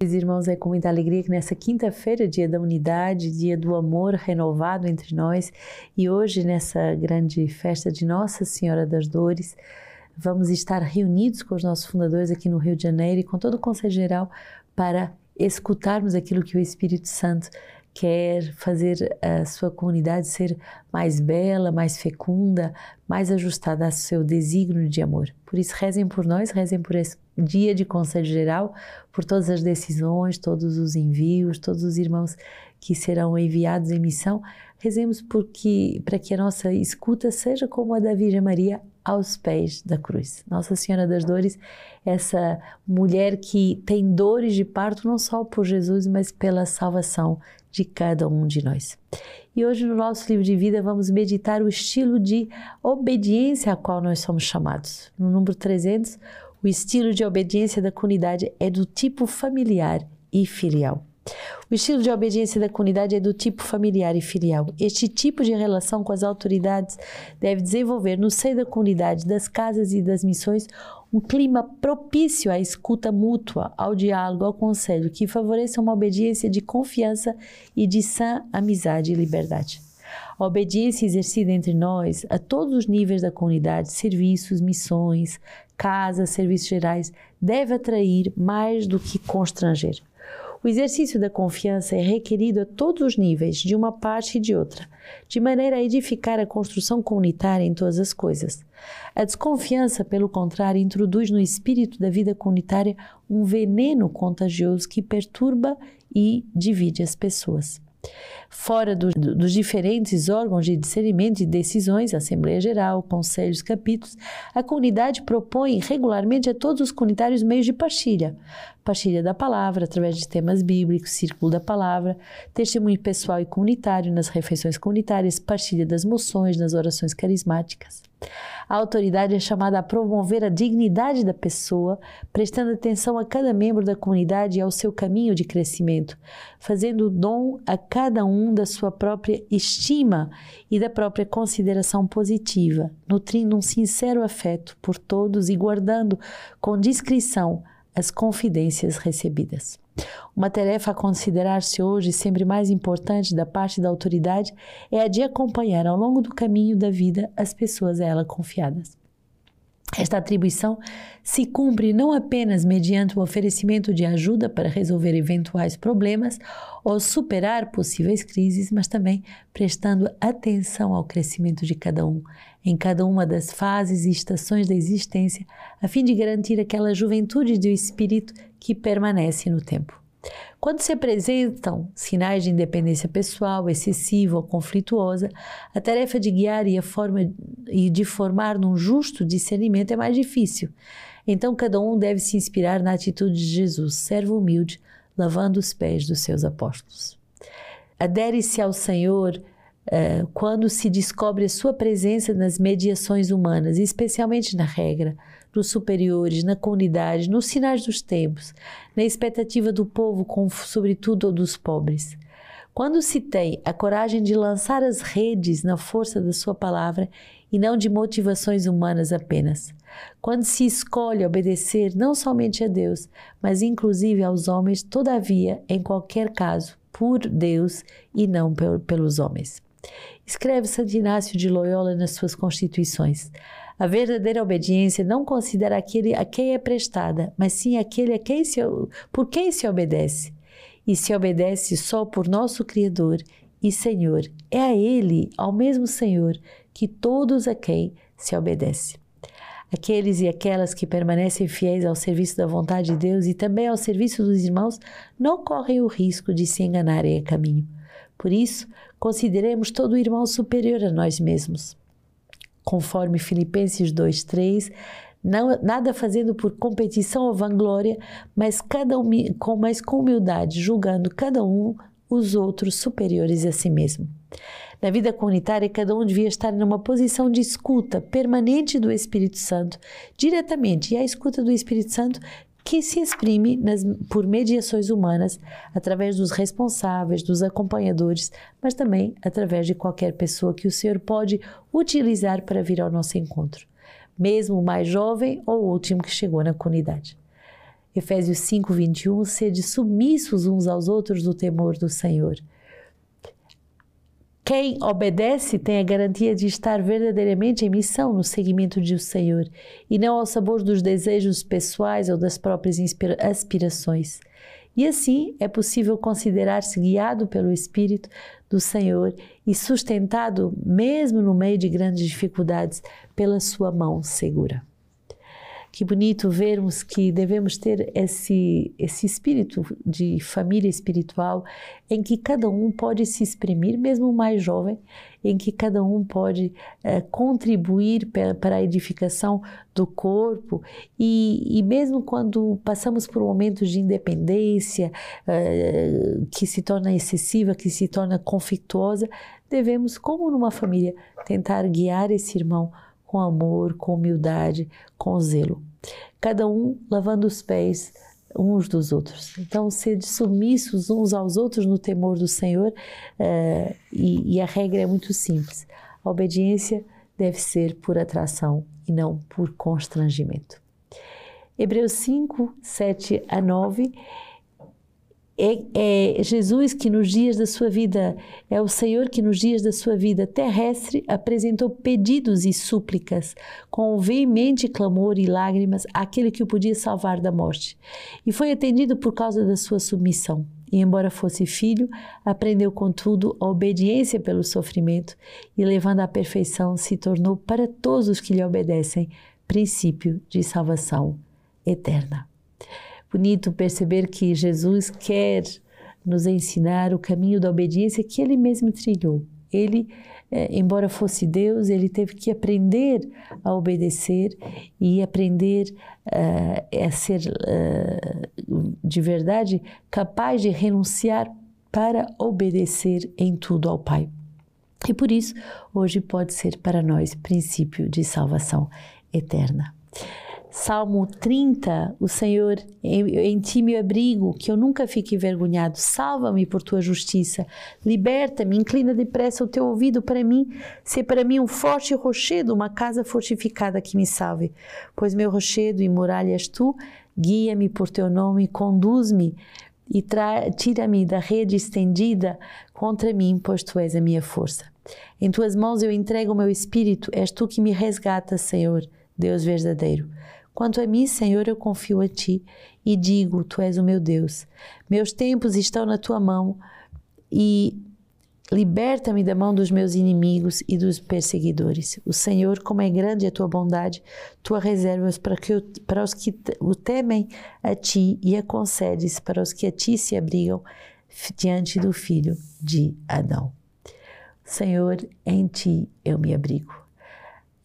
Irmãos, é com muita alegria que nessa quinta-feira, dia da unidade, dia do amor renovado entre nós, e hoje nessa grande festa de Nossa Senhora das Dores, vamos estar reunidos com os nossos fundadores aqui no Rio de Janeiro e com todo o Conselho Geral para escutarmos aquilo que o Espírito Santo quer fazer a sua comunidade ser mais bela, mais fecunda, mais ajustada ao seu desígnio de amor. Por isso, rezem por nós, rezem por esse dia de Conselho Geral, por todas as decisões, todos os envios, todos os irmãos que serão enviados em missão. Rezemos porque, para que a nossa escuta seja como a da Virgem Maria aos pés da cruz. Nossa Senhora das Dores, essa mulher que tem dores de parto não só por Jesus, mas pela salvação de cada um de nós. E hoje no nosso livro de vida vamos meditar o estilo de obediência a qual nós somos chamados. No número 300, o estilo de obediência da comunidade é do tipo familiar e filial. O estilo de obediência da comunidade é do tipo familiar e filial. Este tipo de relação com as autoridades deve desenvolver no seio da comunidade, das casas e das missões um clima propício à escuta mútua, ao diálogo, ao conselho, que favoreça uma obediência de confiança e de sã amizade e liberdade. A obediência exercida entre nós, a todos os níveis da comunidade, serviços, missões, casas, serviços gerais, deve atrair mais do que constranger. O exercício da confiança é requerido a todos os níveis, de uma parte e de outra, de maneira a edificar a construção comunitária em todas as coisas. A desconfiança, pelo contrário, introduz no espírito da vida comunitária um veneno contagioso que perturba e divide as pessoas. Fora do, do, dos diferentes órgãos de discernimento e decisões, Assembleia Geral, Conselhos, Capítulos, a comunidade propõe regularmente a todos os comunitários meios de partilha. Partilha da palavra, através de temas bíblicos, círculo da palavra, testemunho pessoal e comunitário nas refeições comunitárias, partilha das moções, nas orações carismáticas. A autoridade é chamada a promover a dignidade da pessoa, prestando atenção a cada membro da comunidade e ao seu caminho de crescimento, fazendo dom a cada um da sua própria estima e da própria consideração positiva, nutrindo um sincero afeto por todos e guardando com discrição as confidências recebidas. Uma tarefa a considerar-se hoje sempre mais importante da parte da autoridade é a de acompanhar ao longo do caminho da vida as pessoas a ela confiadas. Esta atribuição se cumpre não apenas mediante o oferecimento de ajuda para resolver eventuais problemas ou superar possíveis crises, mas também prestando atenção ao crescimento de cada um, em cada uma das fases e estações da existência, a fim de garantir aquela juventude do espírito que permanece no tempo. Quando se apresentam sinais de independência pessoal excessiva ou conflituosa, a tarefa de guiar e, forma, e de formar num justo discernimento é mais difícil. Então, cada um deve se inspirar na atitude de Jesus, servo humilde, lavando os pés dos seus apóstolos. Adere-se ao Senhor uh, quando se descobre a sua presença nas mediações humanas, especialmente na regra, nos superiores, na comunidade, nos sinais dos tempos, na expectativa do povo, com, sobretudo dos pobres. Quando se tem a coragem de lançar as redes na força da sua palavra e não de motivações humanas apenas. Quando se escolhe obedecer não somente a Deus, mas inclusive aos homens, todavia, em qualquer caso, por Deus e não pelos homens. Escreve Santo Inácio de Loyola nas suas Constituições. A verdadeira obediência não considera aquele a quem é prestada, mas sim aquele a quem se, por quem se obedece. E se obedece só por nosso Criador e Senhor. É a Ele, ao mesmo Senhor, que todos a quem se obedece. Aqueles e aquelas que permanecem fiéis ao serviço da vontade de Deus e também ao serviço dos irmãos não correm o risco de se enganarem a caminho. Por isso, consideremos todo irmão superior a nós mesmos conforme Filipenses 2:3, não, nada fazendo por competição ou vanglória, mas cada com mais com humildade, julgando cada um os outros superiores a si mesmo. Na vida comunitária, cada um devia estar numa posição de escuta permanente do Espírito Santo, diretamente. E a escuta do Espírito Santo que se exprime nas, por mediações humanas, através dos responsáveis, dos acompanhadores, mas também através de qualquer pessoa que o Senhor pode utilizar para vir ao nosso encontro, mesmo o mais jovem ou o último que chegou na comunidade. Efésios 5, 21, sede submissos uns aos outros no temor do Senhor. Quem obedece tem a garantia de estar verdadeiramente em missão no seguimento do Senhor e não ao sabor dos desejos pessoais ou das próprias aspirações. E assim é possível considerar-se guiado pelo Espírito do Senhor e sustentado, mesmo no meio de grandes dificuldades, pela sua mão segura. Que bonito vermos que devemos ter esse, esse espírito de família espiritual em que cada um pode se exprimir, mesmo mais jovem, em que cada um pode é, contribuir para a edificação do corpo. E, e, mesmo quando passamos por momentos de independência é, que se torna excessiva, que se torna conflituosa, devemos, como numa família, tentar guiar esse irmão com amor, com humildade, com zelo cada um lavando os pés uns dos outros. Então, ser submissos uns aos outros no temor do Senhor, uh, e, e a regra é muito simples: a obediência deve ser por atração e não por constrangimento. Hebreus 5, 7 a 9 é, é, Jesus que nos dias da sua vida, é o Senhor que nos dias da sua vida terrestre apresentou pedidos e súplicas com veemente clamor e lágrimas àquele que o podia salvar da morte. E foi atendido por causa da sua submissão. E embora fosse filho, aprendeu contudo a obediência pelo sofrimento e levando à perfeição se tornou para todos os que lhe obedecem princípio de salvação eterna bonito perceber que Jesus quer nos ensinar o caminho da obediência que ele mesmo trilhou. Ele, eh, embora fosse Deus, ele teve que aprender a obedecer e aprender uh, a ser uh, de verdade capaz de renunciar para obedecer em tudo ao Pai. E por isso, hoje pode ser para nós princípio de salvação eterna. Salmo 30, o Senhor, em ti me abrigo, que eu nunca fique envergonhado. Salva-me por tua justiça. Liberta-me, inclina depressa o teu ouvido para mim. Se para mim um forte rochedo, uma casa fortificada que me salve. Pois meu rochedo e muralha és tu, guia-me por teu nome, conduz-me e tira-me da rede estendida contra mim, pois tu és a minha força. Em tuas mãos eu entrego o meu espírito, és tu que me resgatas, Senhor, Deus verdadeiro. Quanto a mim, Senhor, eu confio a ti e digo: Tu és o meu Deus. Meus tempos estão na tua mão e liberta-me da mão dos meus inimigos e dos perseguidores. O Senhor, como é grande a tua bondade, tua reservas para, que para os que o temem a ti e a concedes para os que a ti se abrigam diante do filho de Adão. Senhor, em ti eu me abrigo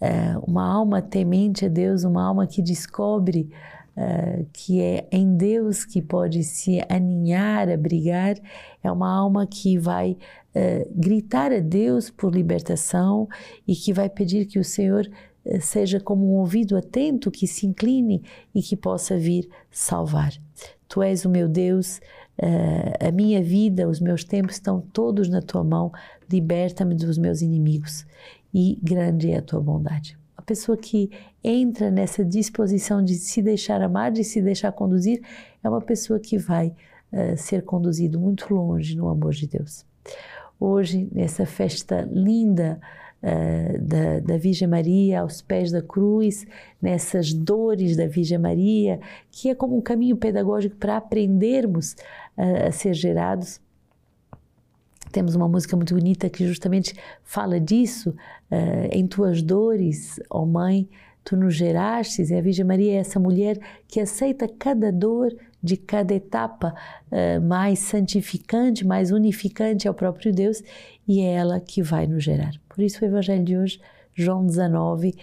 é, uma alma temente a Deus, uma alma que descobre é, que é em Deus que pode se aninhar, abrigar, é uma alma que vai é, gritar a Deus por libertação e que vai pedir que o Senhor é, seja como um ouvido atento que se incline e que possa vir salvar. Tu és o meu Deus, uh, a minha vida, os meus tempos estão todos na tua mão, liberta-me dos meus inimigos e grande é a tua bondade. A pessoa que entra nessa disposição de se deixar amar, de se deixar conduzir, é uma pessoa que vai uh, ser conduzido muito longe no amor de Deus. Hoje, nessa festa linda uh, da, da Virgem Maria, aos pés da cruz, nessas dores da Virgem Maria, que é como um caminho pedagógico para aprendermos uh, a ser gerados temos uma música muito bonita que justamente fala disso. Uh, em tuas dores, ó oh mãe, tu nos gerastes. E a Virgem Maria é essa mulher que aceita cada dor de cada etapa uh, mais santificante, mais unificante ao próprio Deus, e é ela que vai nos gerar. Por isso, o Evangelho de hoje, João 19,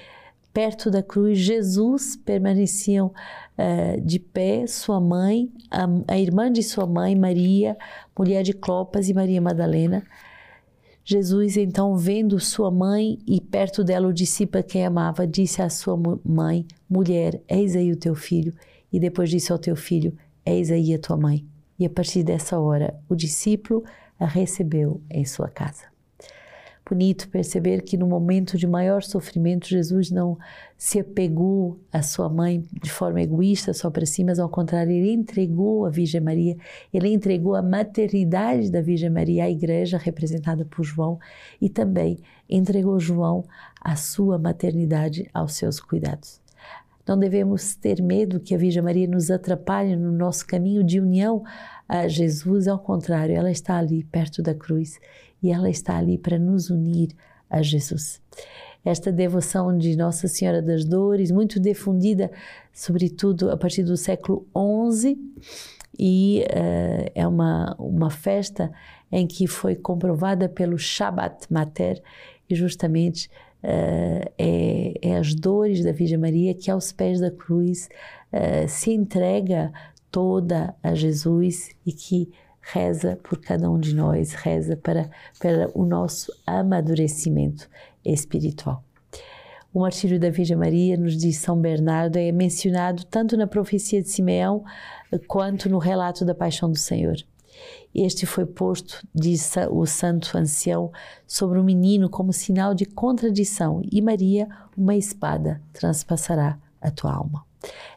perto da cruz, Jesus permaneciam uh, de pé, sua mãe, a, a, irmã de sua mãe, Maria, mulher de Clopas e Maria Madalena. Jesus, então, vendo sua mãe e perto dela o discípulo quem amava, disse à sua mãe: Mulher, eis aí o teu filho. E depois disse ao teu filho: Eis aí a tua mãe. E a partir dessa hora, o discípulo a recebeu em sua casa. Bonito perceber que no momento de maior sofrimento, Jesus não se apegou à sua mãe de forma egoísta só para si, mas ao contrário, ele entregou a Virgem Maria, ele entregou a maternidade da Virgem Maria à igreja, representada por João, e também entregou João a sua maternidade aos seus cuidados. Não devemos ter medo que a Virgem Maria nos atrapalhe no nosso caminho de união a Jesus, ao contrário, ela está ali perto da cruz e ela está ali para nos unir a Jesus. Esta devoção de Nossa Senhora das Dores, muito difundida, sobretudo a partir do século XI, e uh, é uma, uma festa em que foi comprovada pelo Shabbat Mater, e justamente uh, é, é, as dores da Virgem Maria que aos pés da cruz uh, se entrega toda a Jesus e que reza por cada um de nós, reza para, para o nosso amadurecimento espiritual. O martírio da Virgem Maria, nos diz São Bernardo, é mencionado tanto na profecia de Simeão quanto no relato da paixão do Senhor. Este foi posto, diz o santo ancião, sobre o menino como sinal de contradição, e Maria, uma espada, transpassará a tua alma.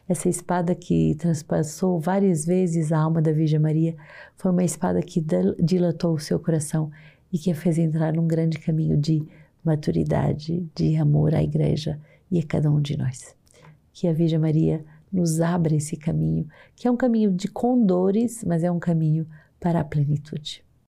Essa espada que transpassou várias vezes a alma da Virgem Maria foi uma espada que dilatou o seu coração e que a fez entrar num grande caminho de maturidade, de amor à Igreja e a cada um de nós. Que a Virgem Maria nos abra esse caminho, que é um caminho de condores, mas é um caminho para a plenitude.